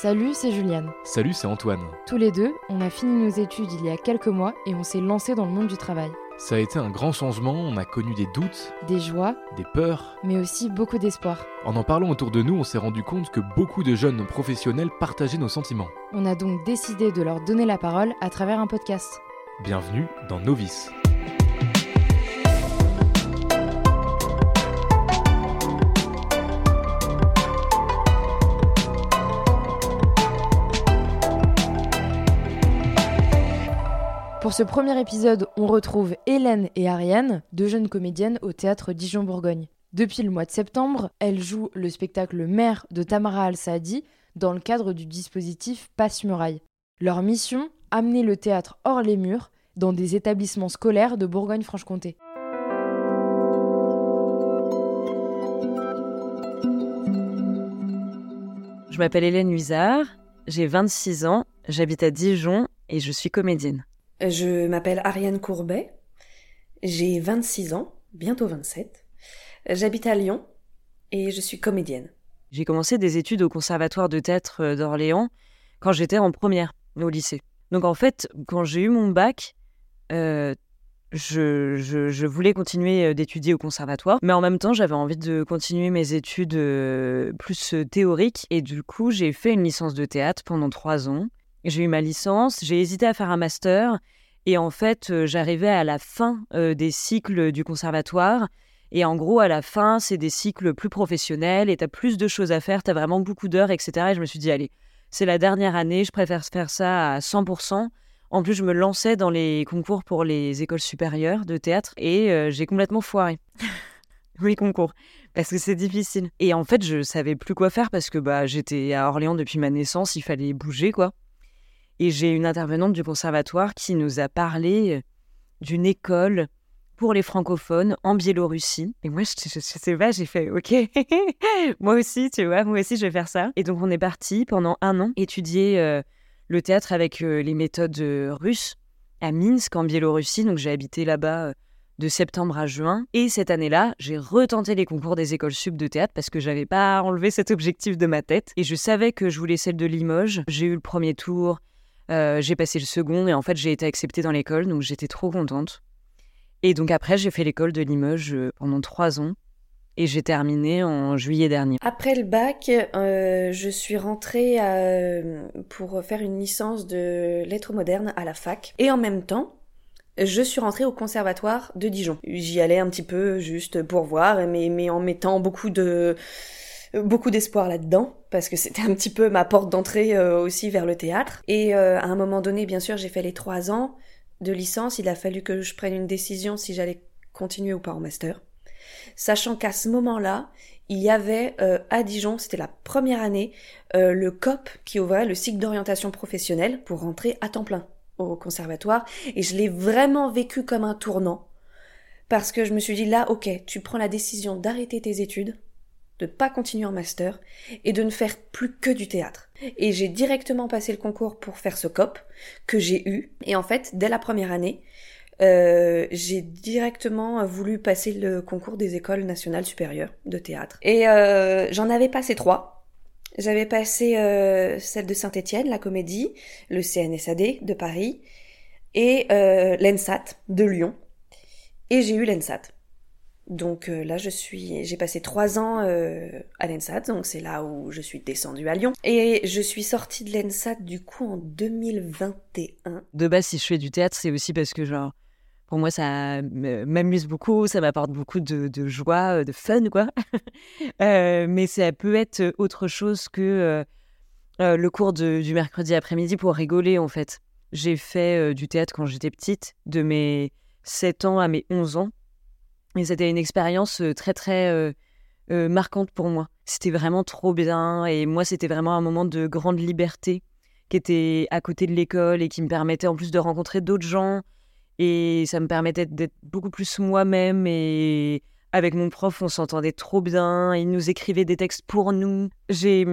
Salut, c'est Juliane. Salut, c'est Antoine. Tous les deux, on a fini nos études il y a quelques mois et on s'est lancé dans le monde du travail. Ça a été un grand changement, on a connu des doutes, Des joies, des peurs. mais aussi beaucoup d'espoir. En en parlant autour de nous, on s'est rendu compte que beaucoup de jeunes professionnels partageaient nos sentiments. On a donc décidé de leur donner la parole à travers un podcast. Bienvenue dans Novice. Pour ce premier épisode, on retrouve Hélène et Ariane, deux jeunes comédiennes au théâtre Dijon-Bourgogne. Depuis le mois de septembre, elles jouent le spectacle Mère de Tamara Al-Saadi dans le cadre du dispositif Passe-Muraille. Leur mission amener le théâtre hors les murs dans des établissements scolaires de Bourgogne-Franche-Comté. Je m'appelle Hélène Huizard, j'ai 26 ans, j'habite à Dijon et je suis comédienne. Je m'appelle Ariane Courbet, j'ai 26 ans, bientôt 27. J'habite à Lyon et je suis comédienne. J'ai commencé des études au Conservatoire de théâtre euh, d'Orléans quand j'étais en première au lycée. Donc en fait, quand j'ai eu mon bac, euh, je, je- voulais continuer euh, d'étudier au conservatoire, mais en même temps, j'avais envie de continuer mes études plus théoriques. Et du coup, j'ai fait une licence de théâtre pendant trois ans. J'ai eu ma licence, j'ai hésité à faire un master. Et en fait, euh, j'arrivais à la fin euh, des cycles du conservatoire. Et en gros, à la fin, c'est des cycles plus professionnels et tu as plus de choses à faire, tu as vraiment beaucoup d'heures, etc. Et je me suis dit, allez, c'est la dernière année, je préfère faire ça à 100%. En plus, je me lançais dans les concours pour les écoles supérieures de théâtre et euh, j'ai complètement foiré. oui, concours. Parce que c'est difficile. Et en fait, je savais plus quoi faire parce que bah, j'étais à Orléans depuis ma naissance, il fallait bouger, quoi. Et j'ai une intervenante du conservatoire qui nous a parlé euh, d'une école pour les francophones en Biélorussie. Et moi, je, je, je sais pas, j'ai fait OK. moi aussi, tu vois, moi aussi, je vais faire ça. Et donc, on est parti pendant un an étudier euh, le théâtre avec euh, les méthodes russes à Minsk, en Biélorussie. Donc, j'ai habité là-bas de septembre à juin. Et cette année-là, j'ai retenté les concours des écoles sub de théâtre parce que j'avais pas enlevé cet objectif de ma tête. Et je savais que je voulais celle de Limoges. J'ai eu le premier tour. Euh, j'ai passé le second et en fait j'ai été acceptée dans l'école donc j'étais trop contente. Et donc après, j'ai fait l'école de Limoges euh, pendant trois ans et j'ai terminé en juillet dernier. Après le bac, euh, je suis rentrée à- pour faire une licence de lettres modernes à la fac. Et en même temps, je suis rentrée au conservatoire de Dijon. J'y allais un petit peu juste pour voir, mais, mais en mettant beaucoup de beaucoup d'espoir là-dedans parce que c'était un petit peu ma porte d'entrée euh, aussi vers le théâtre. Et euh, à un moment donné, bien sûr, j'ai fait les trois ans de licence. Il a fallu que je prenne une décision si j'allais continuer ou pas en master. Sachant qu'à ce moment-là, il y avait euh, à Dijon, c'était la première année, euh, le COP qui ouvrait le cycle d'orientation professionnelle pour rentrer à temps plein au conservatoire. Et je l'ai vraiment vécu comme un tournant. Parce que je me suis dit là, ok, tu prends la décision d'arrêter tes études, de pas continuer en master et de ne faire plus que du théâtre. Et j'ai directement passé le concours pour faire ce COP que j'ai eu. Et en fait, dès la première année, euh, j'ai directement voulu passer le concours des écoles nationales supérieures de théâtre. Et euh, j'en avais passé trois. J'avais passé euh, celle de Saint-Étienne, la comédie, le CNSAD de Paris, et euh, l'ENSAT de Lyon. Et j'ai eu l'ENSAT. Donc euh, là, je suis, j'ai passé trois ans euh, à l'ENSAT, donc c'est là où je suis descendue à Lyon. Et je suis sortie de l'ENSAT du coup en 2021. De base, si je fais du théâtre, c'est aussi parce que, genre, pour moi, ça m'amuse beaucoup, ça m'apporte beaucoup de, joie, euh, de fun, quoi. Mais ça peut être autre chose que le cours du mercredi après-midi pour rigoler, en fait. J'ai fait du théâtre quand j'étais petite, de mes 7 ans à mes 11 ans. Et c'était une expérience euh, très, très euh, euh, marquante pour moi. C'était vraiment trop bien. Et moi, c'était vraiment un moment de grande liberté qui était à côté de l'école et qui me permettait en plus de rencontrer d'autres gens. Et ça me permettait d'être beaucoup plus moi-même. Et avec mon prof, on s'entendait trop bien. Il nous écrivait des textes pour nous. J'ai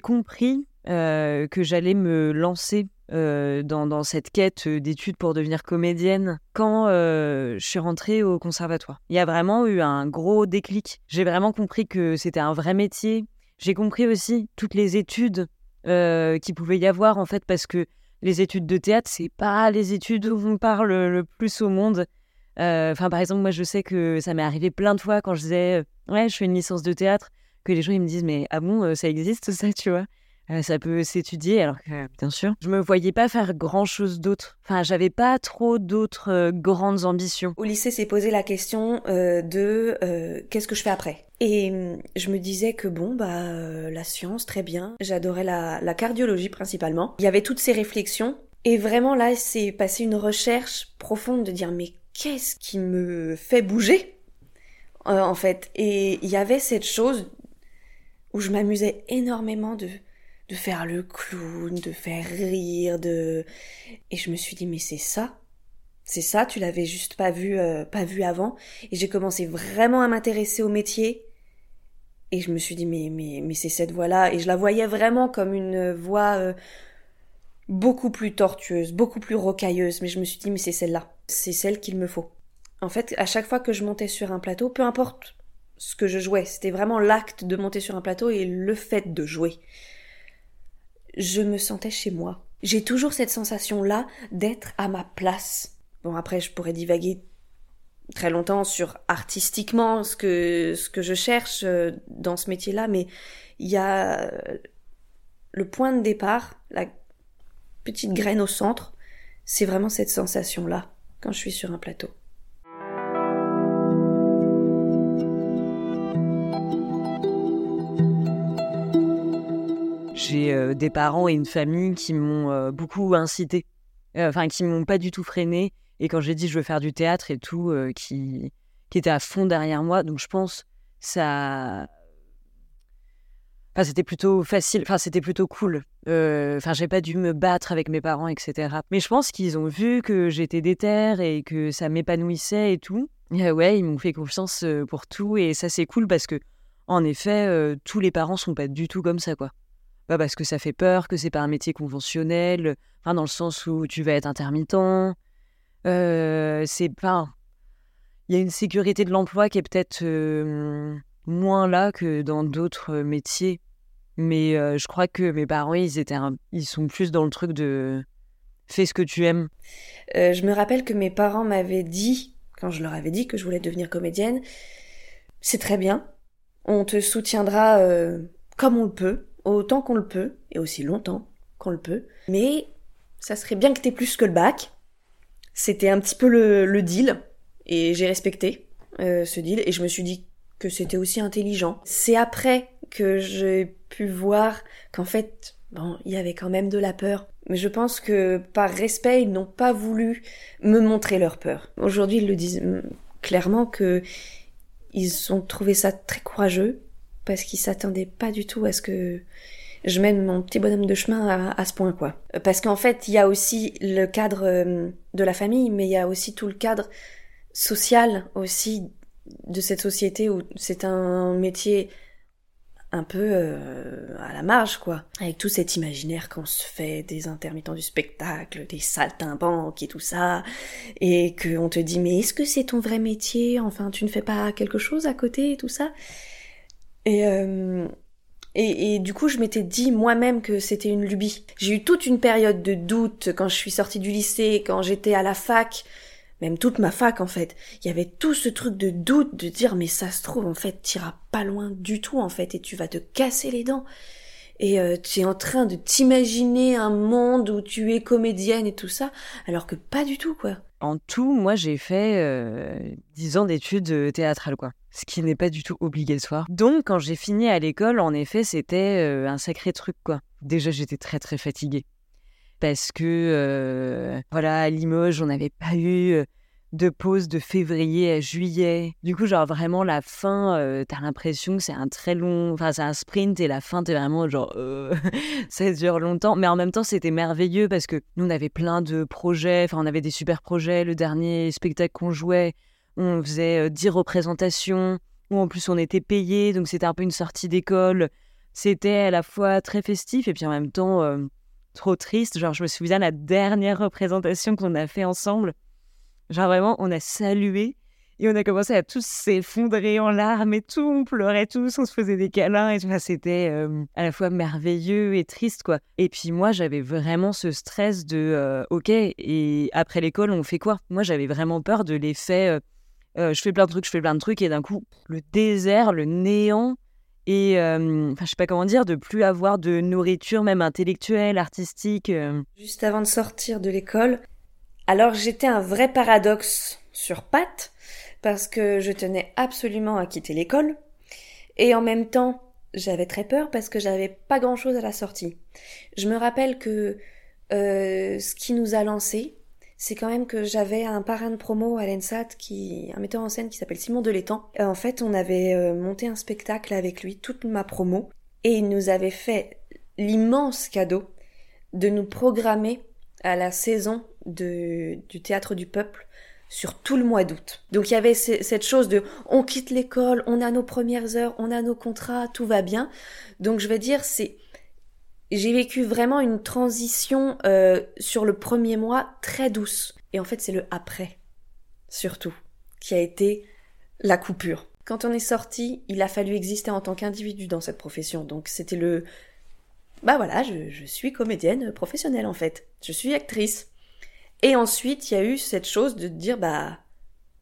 compris que j'allais me lancer euh, dans, cette quête d'études pour devenir comédienne quand euh, je suis rentrée au conservatoire. Il y a vraiment eu un gros déclic. J'ai vraiment compris que c'était un vrai métier. J'ai compris aussi toutes les études euh, qu'il pouvait y avoir en fait parce que les études de théâtre c'est pas les études où on parle le plus au monde. Euh, enfin par exemple moi je sais que ça m'est arrivé plein de fois quand je disais ouais je fais une licence de théâtre que les gens ils me disent mais ah bon ça existe ça tu vois? Euh, ça peut s'étudier, alors que bien sûr, je me voyais pas faire grand chose d'autre. Enfin, j'avais pas trop d'autres euh, grandes ambitions. Au lycée, s'est posé la question euh, de qu'est-ce que je fais après? Et hum, je me disais que bon, bah la science, très bien. J'adorais la, la cardiologie principalement. Il y avait toutes ces réflexions. Et vraiment là, c'est passé une recherche profonde de dire mais qu'est-ce qui me fait bouger? En fait. Et il y avait cette chose où je m'amusais énormément de de faire le clown, de faire rire, de et je me suis dit mais c'est ça, c'est ça, tu l'avais juste pas vu, euh, pas vu avant. Et j'ai commencé vraiment à m'intéresser au métier. Et je me suis dit mais mais mais c'est cette voie-là et je la voyais vraiment comme une voie euh, beaucoup plus tortueuse, beaucoup plus rocailleuse. Mais je me suis dit mais c'est celle-là, c'est celle qu'il me faut. En fait, à chaque fois que je montais sur un plateau, peu importe ce que je jouais, c'était vraiment l'acte de monter sur un plateau et le fait de jouer je me sentais chez moi. J'ai toujours cette sensation-là d'être à ma place. Bon, après, je pourrais divaguer très longtemps sur artistiquement ce que, ce que je cherche euh, dans ce métier-là, mais il y a le point de départ, la petite graine au centre, c'est vraiment cette sensation-là quand je suis sur un plateau. J'ai euh, des parents et une famille qui m'ont euh, beaucoup incité, euh, enfin qui m'ont pas du tout freiné. Et quand j'ai dit je veux faire du théâtre et tout, qui, qui était à fond derrière moi. Donc je pense ça. Enfin, c'était plutôt facile, enfin, c'était plutôt cool. Enfin, j'ai pas dû me battre avec mes parents, etc. Mais je pense qu'ils ont vu que j'étais déter et que ça m'épanouissait et tout. Et ouais, ils m'ont fait confiance pour tout et ça, c'est cool parce que, en effet, tous les parents sont pas du tout comme ça, quoi parce que ça fait peur, que c'est pas un métier conventionnel, enfin, dans le sens où tu vas être intermittent. Euh, c'est pas. Il y a une sécurité de l'emploi qui est peut-être euh, moins là que dans d'autres métiers. Mais euh, je crois que mes parents, ils, étaient ils sont plus dans le truc de fais ce que tu aimes. je me rappelle que mes parents m'avaient dit, quand je leur avais dit que je voulais devenir comédienne, c'est très bien, on te soutiendra comme on le peut, autant qu'on le peut, et aussi longtemps qu'on le peut. Mais ça serait bien que t'aies plus que le bac. C'était un petit peu le, deal, et j'ai respecté euh, ce deal, et je me suis dit que c'était aussi intelligent. C'est après que j'ai pu voir qu'en fait, bon, il y avait quand même de la peur. Mais je pense que par respect, ils n'ont pas voulu me montrer leur peur. Aujourd'hui, ils le disent mm, clairement que ils ont trouvé ça très courageux parce qu'ils s'attendaient pas du tout à ce que je mène mon petit bonhomme de chemin à, ce point, quoi. Parce qu'en fait, il y a aussi le cadre euh, de la famille, mais il y a aussi tout le cadre social aussi de cette société où c'est un métier un peu euh, à la marge, quoi. Avec tout cet imaginaire qu'on se fait des intermittents du spectacle, des saltimbanques et tout ça, et qu'on te dit mais est-ce que c'est ton vrai métier? Enfin, tu ne fais pas quelque chose à côté et tout ça? Euh, et, et, du coup, je m'étais dit moi-même que c'était une lubie. J'ai eu toute une période de doute quand je suis sortie du lycée, quand j'étais à la fac, même toute ma fac en fait. Il y avait tout ce truc de doute, de dire mais ça se trouve en fait, t'iras pas loin du tout en fait, et tu vas te casser les dents. Et euh, tu es en train de t'imaginer un monde où tu es comédienne et tout ça, alors que pas du tout quoi. En tout, moi j'ai fait euh, 10 ans d'études théâtrales quoi ce qui n'est pas du tout obligatoire. Donc, quand j'ai fini à l'école, en effet, c'était euh, un sacré truc, quoi. Déjà, j'étais très, très fatiguée. Parce que, euh, voilà, à Limoges, on n'avait pas eu euh, de pause de février à juillet. Du coup, genre, vraiment, la fin, t'as l'impression que c'est un très long... Enfin, c'est un sprint et la fin, t'es vraiment genre... ça dure longtemps. Mais en même temps, c'était merveilleux parce que nous, on avait plein de projets. Enfin, on avait des super projets. Le dernier spectacle qu'on jouait on faisait 10 représentations, où en plus on était payé, donc c'était un peu une sortie d'école. C'était à la fois très festif et puis en même temps trop triste. Genre, je me souviens la dernière représentation qu'on a fait ensemble. Genre, vraiment, on a salué Et on a commencé à tous s'effondrer en larmes et tout, on pleurait tous, on se faisait des câlins et tout. C'était euh, à la fois merveilleux et triste, quoi. Et puis moi, j'avais vraiment ce stress de, euh, ok, et après l'école, on fait quoi? Moi, j'avais vraiment peur de l'effet, euh, je fais plein de trucs, je fais plein de trucs, et d'un coup, le désert, le néant, et enfin, je sais pas comment dire, de plus avoir de nourriture, même intellectuelle, artistique. Juste avant de sortir de l'école, alors j'étais un vrai paradoxe sur pattes parce que je tenais absolument à quitter l'école et en même temps j'avais très peur parce que j'avais pas grand chose à la sortie. Je me rappelle que euh, ce qui nous a lancé, c'est quand même que j'avais un parrain de promo à l'ENSAT qui, un metteur en scène qui s'appelle Simon Delétang. Euh, en fait, on avait euh, monté un spectacle avec lui, toute ma promo, et il nous avait fait l'immense cadeau de nous programmer à la saison de, du théâtre du peuple sur tout le mois d'août. Donc il y avait cette chose de on quitte l'école, on a nos premières heures, on a nos contrats, tout va bien. Donc je veux dire, c'est j'ai vécu vraiment une transition euh, sur le premier mois très douce. Et en fait, c'est le après, surtout, qui a été la coupure. Quand on est sorti, il a fallu exister en tant qu'individu dans cette profession. Donc c'était le... Bah voilà, je, je suis comédienne professionnelle en fait. Je suis actrice. Et ensuite, il y a eu cette chose de dire, bah,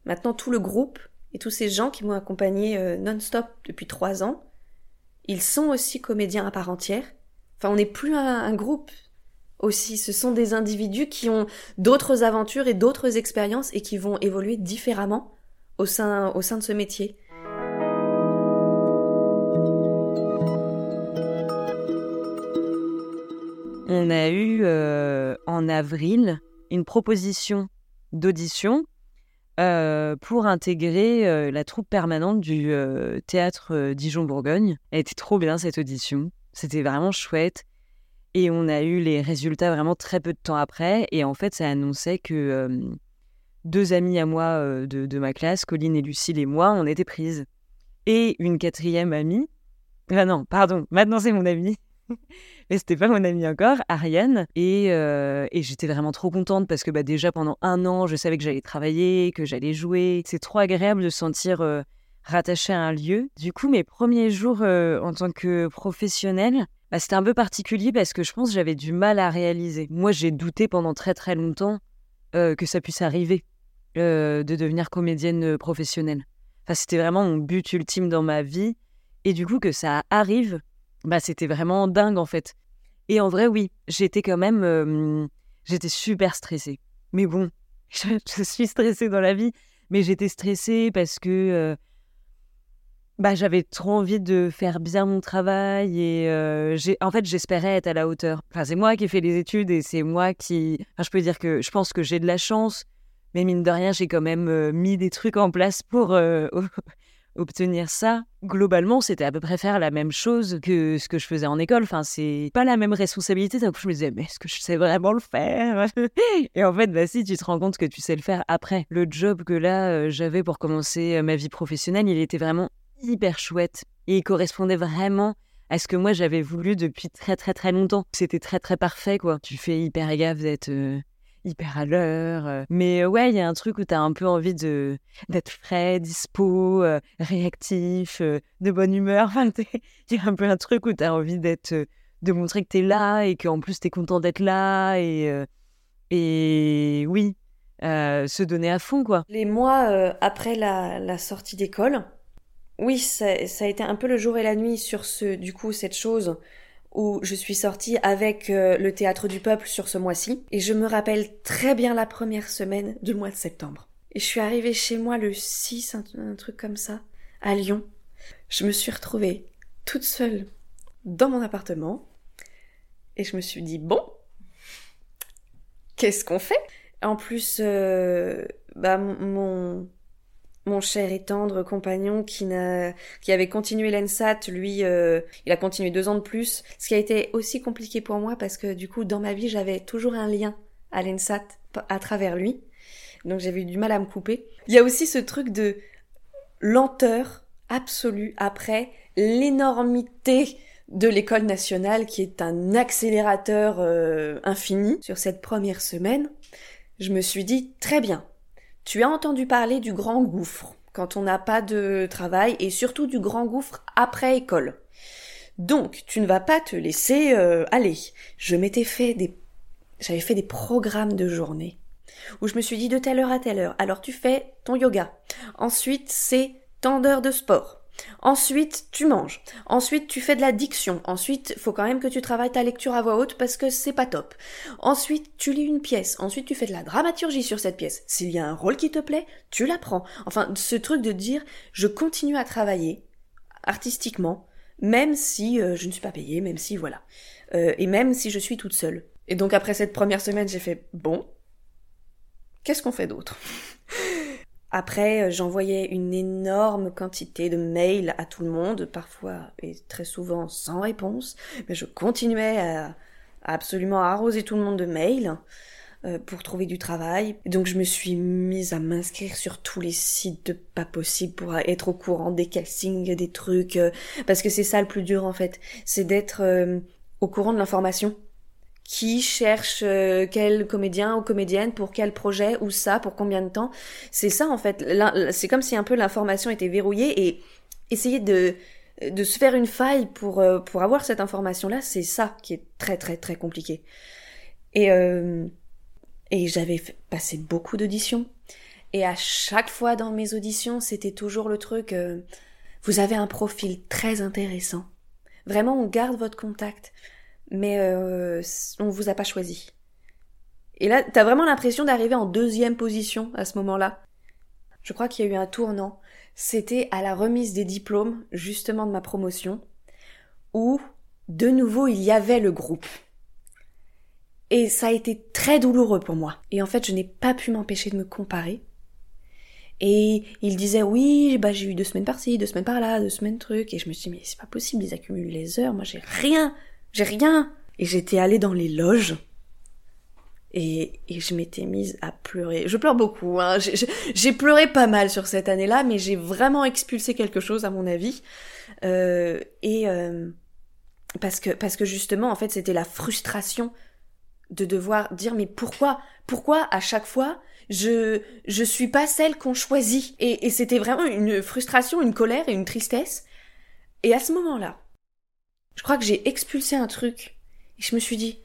maintenant tout le groupe et tous ces gens qui m'ont accompagné euh, non-stop depuis trois ans, ils sont aussi comédiens à part entière. Enfin, on n'est plus un, groupe aussi. Ce sont des individus qui ont d'autres aventures et d'autres expériences et qui vont évoluer différemment au sein, au sein de ce métier. On a eu euh, en avril une proposition d'audition euh, pour intégrer euh, la troupe permanente du théâtre Dijon-Bourgogne. Elle était trop bien cette audition, c'était vraiment chouette. Et on a eu les résultats vraiment très peu de temps après. Et en fait, ça annonçait que deux amies à moi de, de, ma classe, Colline et Lucille et moi, on était prises. Et une quatrième amie, ah non, pardon, maintenant c'est mon amie, mais c'était pas mon amie encore, Ariane. Et, euh, et j'étais vraiment trop contente parce que bah, déjà pendant un an, je savais que j'allais travailler, que j'allais jouer. C'est trop agréable de se sentir euh, rattaché à un lieu. Du coup, mes premiers jours euh, en tant que professionnelle, bah, c'était un peu particulier parce que je pense que j'avais du mal à réaliser. Moi, j'ai douté pendant très très longtemps que ça puisse arriver de devenir comédienne professionnelle. Enfin, c'était vraiment mon but ultime dans ma vie. Et du coup, que ça arrive, bah, c'était vraiment dingue en fait. Et en vrai, oui, j'étais quand même. j'étais super stressée. Mais bon, je, suis stressée dans la vie, mais j'étais stressée parce que. Bah, j'avais trop envie de faire bien mon travail et j'ai en fait j'espérais être à la hauteur. Enfin, c'est moi qui ai fait les études et c'est moi qui. Enfin, je peux dire que je pense que j'ai de la chance, mais mine de rien, j'ai quand même mis des trucs en place pour obtenir ça, globalement, c'était à peu près faire la même chose que ce que je faisais en école. Enfin, c'est pas la même responsabilité. Donc, je me disais, mais est-ce que je sais vraiment le faire? Et en fait, bah si, tu te rends compte que tu sais le faire après. Le job que là, euh, j'avais pour commencer euh, ma vie professionnelle, il était vraiment hyper chouette. Et il correspondait vraiment à ce que moi j'avais voulu depuis très très très longtemps. C'était très très parfait, quoi. Tu fais hyper gaffe d'être... Euh, hyper à l'heure. Euh. Mais euh, ouais, il y a un truc où tu as un peu envie de d'être frais, dispo, euh, réactif, de bonne humeur. Il y a un peu un truc où tu as envie d'être de montrer que tu es là et qu'en plus tu es content d'être là et et oui, se donner à fond quoi. Les mois après la, la sortie d'école, oui, ça, ça, a été un peu le jour et la nuit sur ce du coup cette chose où je suis sortie avec euh, le théâtre du peuple sur ce mois-ci. Et je me rappelle très bien la première semaine du mois de septembre. Et je suis arrivée chez moi le 6, un, truc comme ça, à Lyon. Je me suis retrouvée toute seule dans mon appartement. Et je me suis dit, bon, qu'est-ce qu'on fait? En plus, euh, bah, mon, mon cher et tendre compagnon qui, n'a, qui avait continué l'ENSAT, lui, euh, il a continué deux ans de plus. Ce qui a été aussi compliqué pour moi parce que du coup, dans ma vie, j'avais toujours un lien à l'ENSAT à travers lui. Donc j'avais eu du mal à me couper. Il y a aussi ce truc de lenteur absolue après l'énormité de l'école nationale qui est un accélérateur euh, infini sur cette première semaine. Je me suis dit très bien, Tu as entendu parler du grand gouffre quand on n'a pas de travail et surtout du grand gouffre après école. Donc, tu ne vas pas te laisser euh, aller. Je m'étais fait des j'avais fait des programmes de journée où je me suis dit de telle heure à telle heure. Alors tu fais ton yoga. Ensuite, c'est tant d'heures de sport. Ensuite, tu manges. Ensuite, tu fais de la diction. Ensuite, faut quand même que tu travailles ta lecture à voix haute parce que c'est pas top. Ensuite, tu lis une pièce. Ensuite, tu fais de la dramaturgie sur cette pièce. S'il y a un rôle qui te plaît, tu l'apprends. Enfin, ce truc de dire, je continue à travailler artistiquement, même si euh, je ne suis pas payée, même si voilà. Euh, et même si je suis toute seule. Et donc après cette première semaine, j'ai fait, bon, qu'est-ce qu'on fait d'autre? Après, euh, j'envoyais une énorme quantité de mails à tout le monde, parfois et très souvent sans réponse, mais je continuais à, absolument arroser tout le monde de mails euh, pour trouver du travail. Donc je me suis mise à m'inscrire sur tous les sites de pas possible pour être au courant des castings, des trucs, euh, parce que c'est ça le plus dur en fait, c'est d'être au courant de l'information qui cherche euh, quel comédien ou comédienne pour quel projet ou ça pour combien de temps. C'est ça en fait. C'est comme si un peu l'information était verrouillée et essayer de de se faire une faille pour euh, pour avoir cette information là, c'est ça qui est très très très compliqué. Et euh, et j'avais passé beaucoup d'auditions et à chaque fois dans mes auditions, c'était toujours le truc vous avez un profil très intéressant. Vraiment, on garde votre contact mais euh, on vous a pas choisi. Et là, t'as vraiment l'impression d'arriver en deuxième position à ce moment-là. Je crois qu'il y a eu un tournant. C'était à la remise des diplômes, justement de ma promotion, où, de nouveau, il y avait le groupe. Et ça a été très douloureux pour moi. Et en fait, je n'ai pas pu m'empêcher de me comparer. Et il disait oui, bah j'ai eu deux semaines par-ci, deux semaines par-là, deux semaines truc. Et je me suis dit mais c'est pas possible, ils accumulent les heures. Moi j'ai rien. J'ai rien. Et j'étais allée dans les loges. Et, et je m'étais mise à pleurer. Je pleure beaucoup. Hein. J'ai pleuré pas mal sur cette année-là, mais j'ai vraiment expulsé quelque chose, à mon avis. Euh, et euh, parce que parce que justement, en fait, c'était la frustration de devoir dire mais pourquoi pourquoi à chaque fois je je suis pas celle qu'on choisit? Et, et c'était vraiment une frustration, une colère et une tristesse. Et à ce moment-là, je crois que j'ai expulsé un truc et je me suis dit,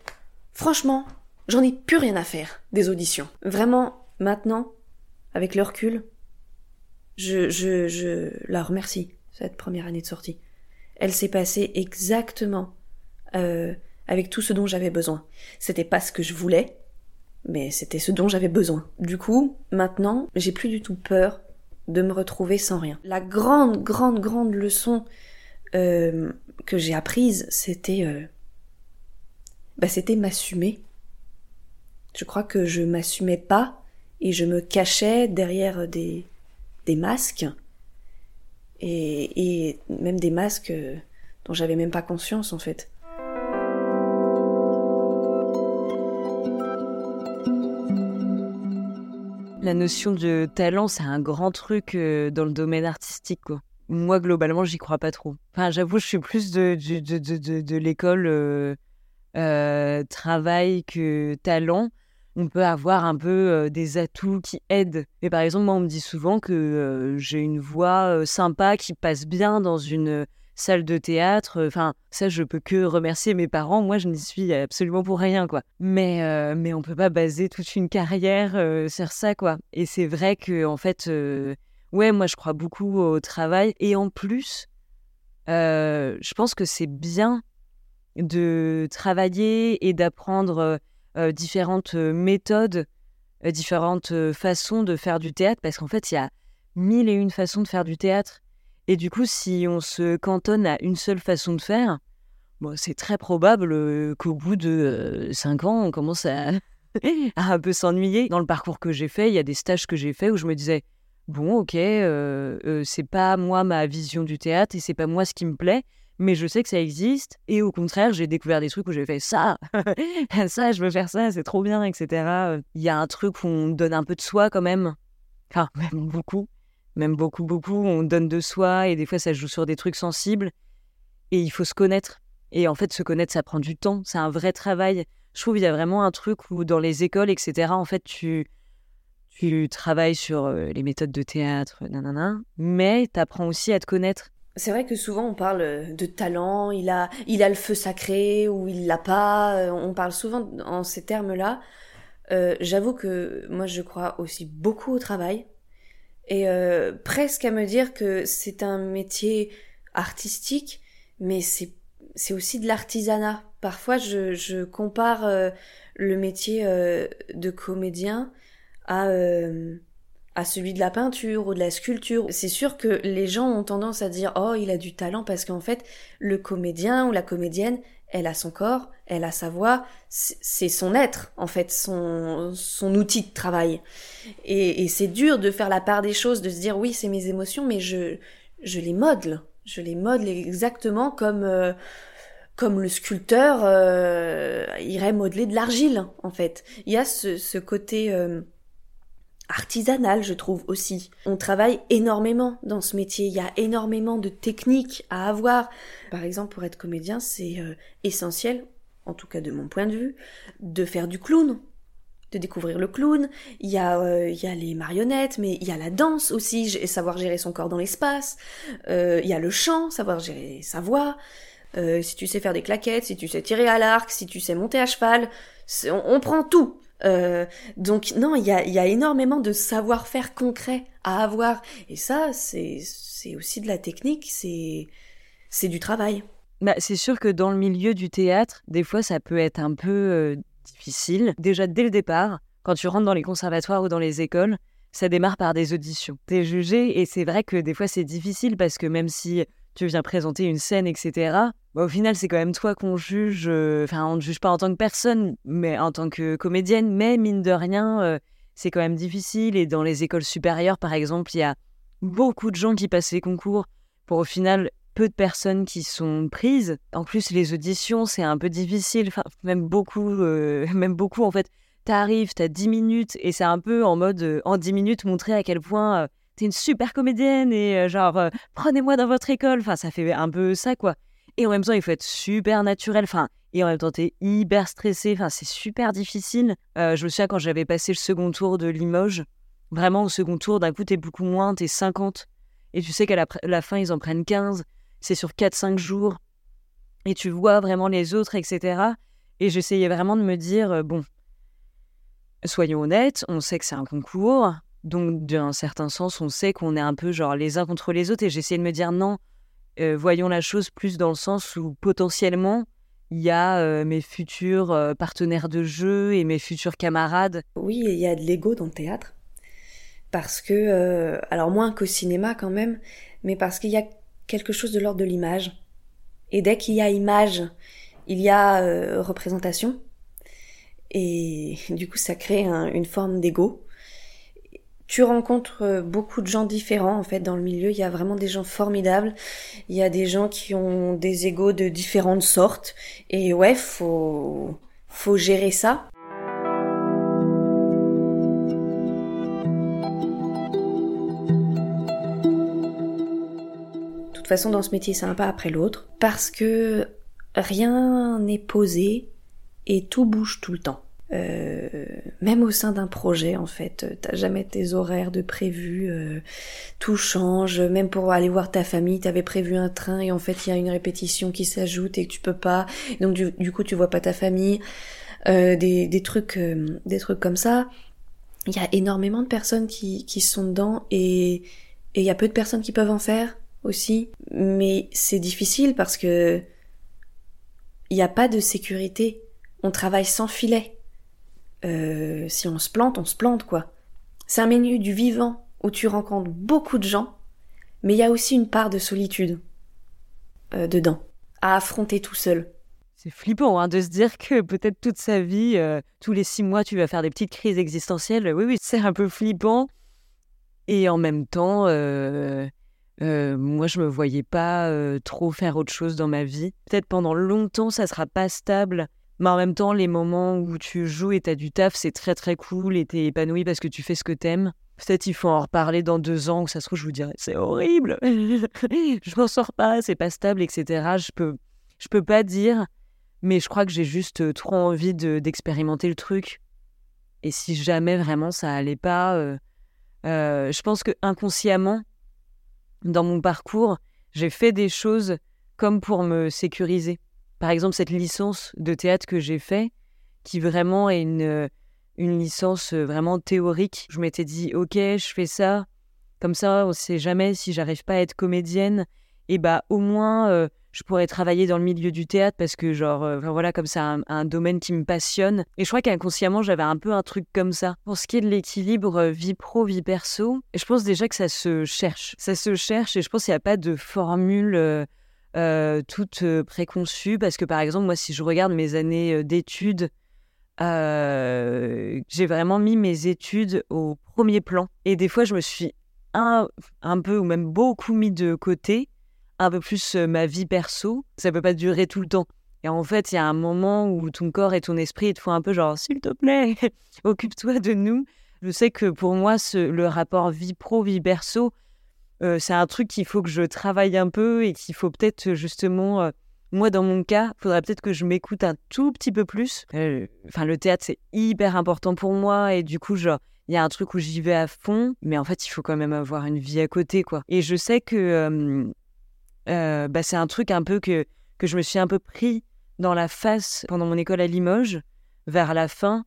franchement, j'en ai plus rien à faire des auditions. Vraiment, maintenant, avec le recul, je, je, je la remercie, cette première année de sortie. Elle s'est passée exactement euh, avec tout ce dont j'avais besoin. C'était pas ce que je voulais, mais c'était ce dont j'avais besoin. Du coup, maintenant, j'ai plus du tout peur de me retrouver sans rien. La grande, grande, grande leçon euh, que j'ai apprise, c'était euh, bah, c'était m'assumer. Je crois que je m'assumais pas et je me cachais derrière des, des masques et, et même des masques dont j'avais même pas conscience en fait. La notion de talent, c'est un grand truc euh, dans le domaine artistique, quoi moi, globalement, j'y crois pas trop. Enfin, j'avoue, je suis plus de, de, de, de, l'école euh, euh, travail que talent. On peut avoir un peu euh, des atouts qui aident. Et par exemple, moi, on me dit souvent que j'ai une voix sympa qui passe bien dans une salle de théâtre. Enfin, ça, je peux que remercier mes parents. Moi, je n'y suis absolument pour rien, quoi. Mais, mais on peut pas baser toute une carrière sur ça, quoi. Et c'est vrai que, en fait Ouais, moi je crois beaucoup au travail. Et en plus, euh, je pense que c'est bien de travailler et d'apprendre euh, euh, différentes méthodes, différentes façons de faire du théâtre, parce qu'en fait, il y a mille et une façons de faire du théâtre. Et du coup, si on se cantonne à une seule façon de faire, bon, c'est très probable qu'au bout de cinq ans, on commence à, à un peu s'ennuyer. Dans le parcours que j'ai fait, il y a des stages que j'ai fait où je me disais, bon, ok, euh, euh, c'est pas moi ma vision du théâtre et c'est pas moi ce qui me plaît, mais je sais que ça existe. Et au contraire, j'ai découvert des trucs où j'ai fait ça, ça, je veux faire ça, c'est trop bien, etc. Il y a un truc où on donne un peu de soi quand même, enfin, même beaucoup, même beaucoup, beaucoup, on donne de soi et des fois ça joue sur des trucs sensibles et il faut se connaître. Et en fait, se connaître, ça prend du temps, c'est un vrai travail. Je trouve qu'il y a vraiment un truc où dans les écoles, etc., en fait, tu tu travailles sur les méthodes de théâtre, nanana, mais tu apprends aussi à te connaître. C'est vrai que souvent on parle de talent, il a, il a le feu sacré ou il l'a pas. On parle souvent en ces termes-là. J'avoue que moi je crois aussi beaucoup au travail et presque à me dire que c'est un métier artistique, mais c'est aussi de l'artisanat. Parfois, je, je compare euh, le métier euh, de comédien à, euh, à celui de la peinture ou de la sculpture. C'est sûr que les gens ont tendance à dire oh il a du talent parce qu'en fait le comédien ou la comédienne elle a son corps, elle a sa voix, c'est son être en fait, son, son outil de travail. Et, et c'est dur de faire la part des choses, de se dire oui c'est mes émotions mais je, je les modèle je les modèle exactement comme euh, comme le sculpteur euh, irait modeler de l'argile en fait. Il y a ce, ce côté euh, artisanal, je trouve aussi. On travaille énormément dans ce métier. Il y a énormément de techniques à avoir. Par exemple, pour être comédien, c'est essentiel, en tout cas de mon point de vue, de faire du clown de découvrir le clown, il y a euh, il y a les marionnettes, mais il y a la danse aussi, savoir gérer son corps dans l'espace, euh, il y a le chant, savoir gérer sa voix, euh, si tu sais faire des claquettes, si tu sais tirer à l'arc, si tu sais monter à cheval, on, prend tout. Donc non, il y a, y a énormément de savoir-faire concret à avoir, et ça c'est aussi de la technique, c'est du travail. Bah, c'est sûr que dans le milieu du théâtre, des fois, ça peut être un peu difficile. Déjà dès le départ, quand tu rentres dans les conservatoires ou dans les écoles, ça démarre par des auditions. T'es jugé et c'est vrai que des fois c'est difficile parce que même si tu viens présenter une scène, etc., bah, au final c'est quand même toi qu'on juge. Euh, enfin, on ne juge pas en tant que personne, mais en tant que comédienne, mais mine de rien, euh, c'est quand même difficile. Et dans les écoles supérieures, par exemple, il y a beaucoup de gens qui passent les concours pour au final peu de personnes qui sont prises. En plus, les auditions, c'est un peu difficile. Enfin, même beaucoup, euh, même beaucoup, en fait. T'arrives, t'as 10 minutes et c'est un peu en mode, en 10 minutes, montrer à quel point t'es une super comédienne et genre, prenez-moi dans votre école. Enfin, ça fait un peu ça, quoi. Et en même temps, il faut être super naturel. Enfin, et en même temps, t'es hyper stressé. Enfin, c'est super difficile. je me souviens quand j'avais passé le second tour de Limoges. Vraiment, au second tour, d'un coup, t'es beaucoup moins, t'es 50. Et tu sais qu'à la fin, ils en prennent 15 c'est sur 4-5 jours, et tu vois vraiment les autres, etc. Et j'essayais vraiment de me dire, euh, bon, soyons honnêtes, on sait que c'est un concours, donc d'un certain sens, on sait qu'on est un peu genre les uns contre les autres, et j'essayais de me dire, non, euh, voyons la chose plus dans le sens où potentiellement, il y a euh, mes futurs partenaires de jeu et mes futurs camarades. Oui, il y a de l'ego dans le théâtre. Parce que, alors moins qu'au cinéma quand même, mais parce qu'il y a quelque chose de l'ordre de l'image. Et dès qu'il y a image, il y a euh, représentation. Et du coup, ça crée une forme d'ego. Tu rencontres euh, beaucoup de gens différents en fait dans le milieu. Il y a vraiment des gens formidables. Il y a des gens qui ont des égos de différentes sortes. Et ouais, faut faut gérer ça. façon, dans ce métier, c'est un pas après l'autre, parce que rien n'est posé et tout bouge tout le temps. Euh, même au sein d'un projet, en fait, t'as jamais tes horaires de prévu, euh, tout change. Même pour aller voir ta famille, t'avais prévu un train et en fait il y a une répétition qui s'ajoute et que tu peux pas. Donc du, coup tu vois pas ta famille. Euh, des, des trucs, des trucs comme ça. Il y a énormément de personnes qui, qui sont dedans et il y a peu de personnes qui peuvent en faire aussi. Mais c'est difficile parce que il n'y a pas de sécurité. On travaille sans filet. Euh, si on se plante, on se plante, quoi. C'est un menu du vivant où tu rencontres beaucoup de gens, mais il y a aussi une part de solitude euh, dedans, à affronter tout seul. C'est flippant hein, de se dire que peut-être toute sa vie, euh, tous les six mois, tu vas faire des petites crises existentielles. Oui, oui, c'est un peu flippant. Et en même temps, moi, je me voyais pas trop faire autre chose dans ma vie. Peut-être pendant longtemps, ça sera pas stable. Mais en même temps, les moments où tu joues et t'as du taf, c'est très très cool et t'es épanoui parce que tu fais ce que t'aimes. Peut-être il faut en reparler dans deux ans, où ça se trouve, je vous dirais, c'est horrible, je m'en sors pas, c'est pas stable, etc. Je peux, je peux pas dire, mais je crois que j'ai juste trop envie d'expérimenter le truc. Et si jamais vraiment ça allait pas, je pense que inconsciemment, dans mon parcours, j'ai fait des choses comme pour me sécuriser. Par exemple, cette licence de théâtre que j'ai fait, qui vraiment est une, une licence vraiment théorique. Je m'étais dit, ok, je fais ça, comme ça, on ne sait jamais si j'arrive pas à être comédienne, et bah au moins je pourrais travailler dans le milieu du théâtre parce que genre voilà comme ça un, un, domaine qui me passionne. Et je crois qu'inconsciemment j'avais un peu un truc comme ça. Pour ce qui est de l'équilibre vie pro vie perso, je pense déjà que ça se cherche, ça se cherche et je pense qu'il n'y a pas de formule. Toute préconçue parce que par exemple moi si je regarde mes années d'études j'ai vraiment mis mes études au premier plan. Et des fois, je me suis un, un peu ou même beaucoup mis de côté un peu plus ma vie perso. Ça peut pas durer tout le temps. Et en fait, il y a un moment où ton corps et ton esprit te font un peu genre, s'il te plaît, occupe-toi de nous. Je sais que pour moi, ce, le rapport vie pro, vie perso, c'est un truc qu'il faut que je travaille un peu et qu'il faut peut-être justement moi, dans mon cas, il faudrait peut-être que je m'écoute un tout petit peu plus. Euh, enfin, le théâtre, c'est hyper important pour moi et du coup, genre, il y a un truc où j'y vais à fond, mais en fait, il faut quand même avoir une vie à côté, quoi. Et je sais que euh, bah, c'est un truc un peu que, que je me suis un peu pris dans la face pendant mon école à Limoges, vers la fin.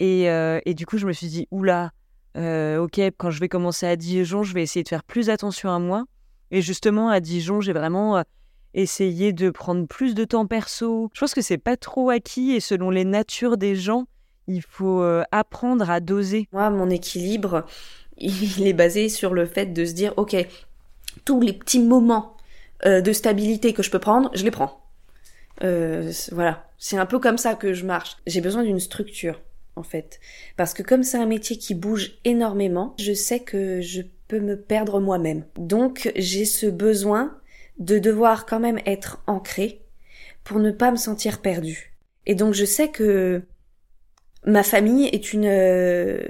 Et, euh, et du coup, je me suis dit, oula, ok, quand je vais commencer à Dijon, je vais essayer de faire plus attention à moi. Et justement, à Dijon, j'ai vraiment essayer de prendre plus de temps perso. Je pense que c'est pas trop acquis et selon les natures des gens, il faut euh, apprendre à doser. Moi, mon équilibre, il est basé sur le fait de se dire, ok, tous les petits moments euh, de stabilité que je peux prendre, je les prends. Euh, voilà, c'est un peu comme ça que je marche. J'ai besoin d'une structure, en fait, parce que comme c'est un métier qui bouge énormément, je sais que je peux me perdre moi-même. Donc j'ai ce besoin de devoir quand même être ancré pour ne pas me sentir perdue. Et donc je sais que ma famille est une euh,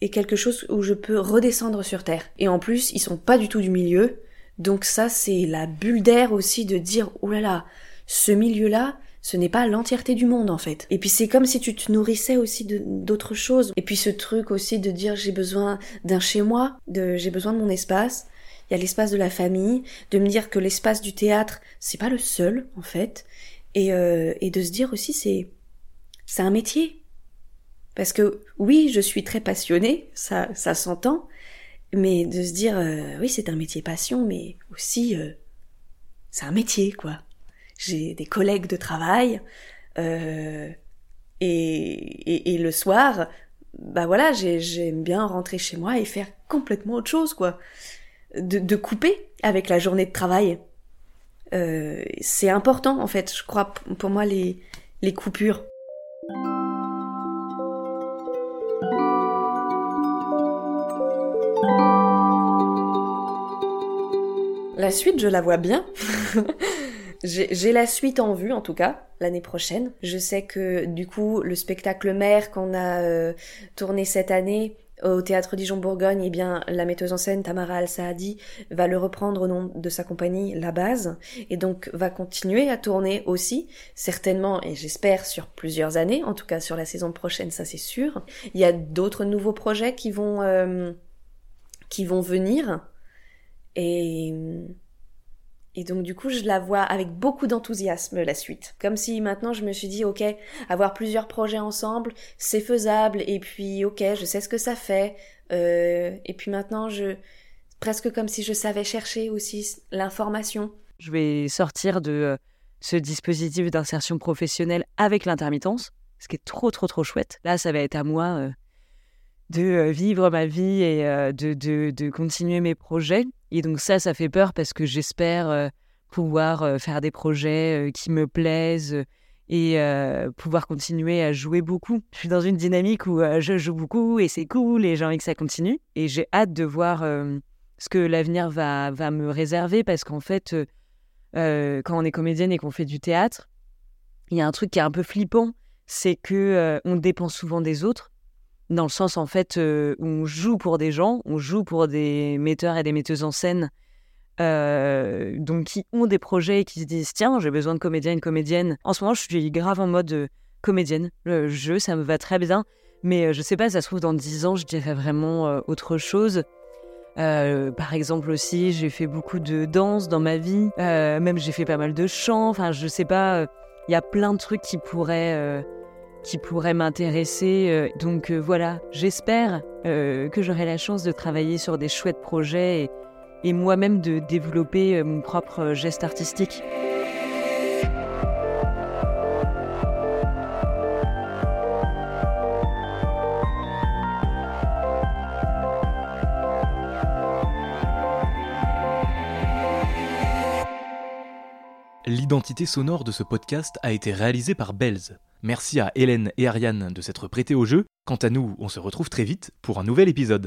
est quelque chose où je peux redescendre sur terre. Et en plus, ils sont pas du tout du milieu. Donc ça c'est la bulle d'air aussi de dire oh là là, ce milieu-là, ce n'est pas l'entièreté du monde en fait. Et puis c'est comme si tu te nourrissais aussi d'autres choses. Et puis ce truc aussi de dire j'ai besoin d'un chez moi, de j'ai besoin de mon espace, il y a l'espace de la famille, de me dire que l'espace du théâtre, c'est pas le seul, en fait, et, euh, et de se dire aussi, c'est, c'est un métier. Parce que oui, je suis très passionnée, ça, ça s'entend, mais de se dire, euh, oui, c'est un métier passion, mais aussi, euh, c'est un métier, quoi. J'ai des collègues de travail, et, et, et, le soir, bah voilà, j'aime bien rentrer chez moi et faire complètement autre chose, quoi de, couper avec la journée de travail. Euh, c'est important en fait, je crois, pour moi, les, les coupures. La suite, je la vois bien. J'ai la suite en vue, en tout cas, l'année prochaine. Je sais que, du coup, le spectacle mère qu'on a euh, tourné cette année, au théâtre Dijon-Bourgogne, eh bien, la metteuse en scène Tamara Al-Saadi va le reprendre au nom de sa compagnie La Base et donc va continuer à tourner aussi, certainement et j'espère sur plusieurs années, en tout cas sur la saison prochaine, ça c'est sûr. Il y a d'autres nouveaux projets qui vont euh, qui vont venir et et donc du coup, je la vois avec beaucoup d'enthousiasme la suite. Comme si maintenant je me suis dit, ok, avoir plusieurs projets ensemble, c'est faisable. Et puis, ok, je sais ce que ça fait. Euh, et puis maintenant, je presque comme si je savais chercher aussi l'information. Je vais sortir de euh, ce dispositif d'insertion professionnelle avec l'intermittence, ce qui est trop trop trop chouette. Là, ça va être à moi euh, de vivre ma vie et de, continuer mes projets. Et donc ça, ça fait peur parce que j'espère euh, pouvoir euh, faire des projets euh, qui me plaisent et pouvoir continuer à jouer beaucoup. Je suis dans une dynamique où je joue beaucoup et c'est cool et j'ai envie que ça continue. Et j'ai hâte de voir ce que l'avenir va, va me réserver parce qu'en fait, quand on est comédienne et qu'on fait du théâtre, il y a un truc qui est un peu flippant, c'est que on dépend souvent des autres dans le sens en fait euh, où on joue pour des gens, on joue pour des metteurs et des metteuses en scène, euh, donc qui ont des projets et qui se disent tiens j'ai besoin de comédien, une comédienne. En ce moment je suis grave en mode euh, comédienne, le jeu ça me va très bien, Mais je sais pas, ça se trouve dans 10 ans, je dirais vraiment autre chose. par exemple aussi, j'ai fait beaucoup de danse dans ma vie. même j'ai fait pas mal de chant. Enfin, je sais pas. Il y a plein de trucs qui pourraient qui pourraient m'intéresser. Donc voilà, j'espère que j'aurai la chance de travailler sur des chouettes projets et, et moi-même de développer mon propre geste artistique. L'identité sonore de ce podcast a été réalisée par Bells. Merci à Hélène et Ariane de s'être prêtés au jeu. Quant à nous, on se retrouve très vite pour un nouvel épisode.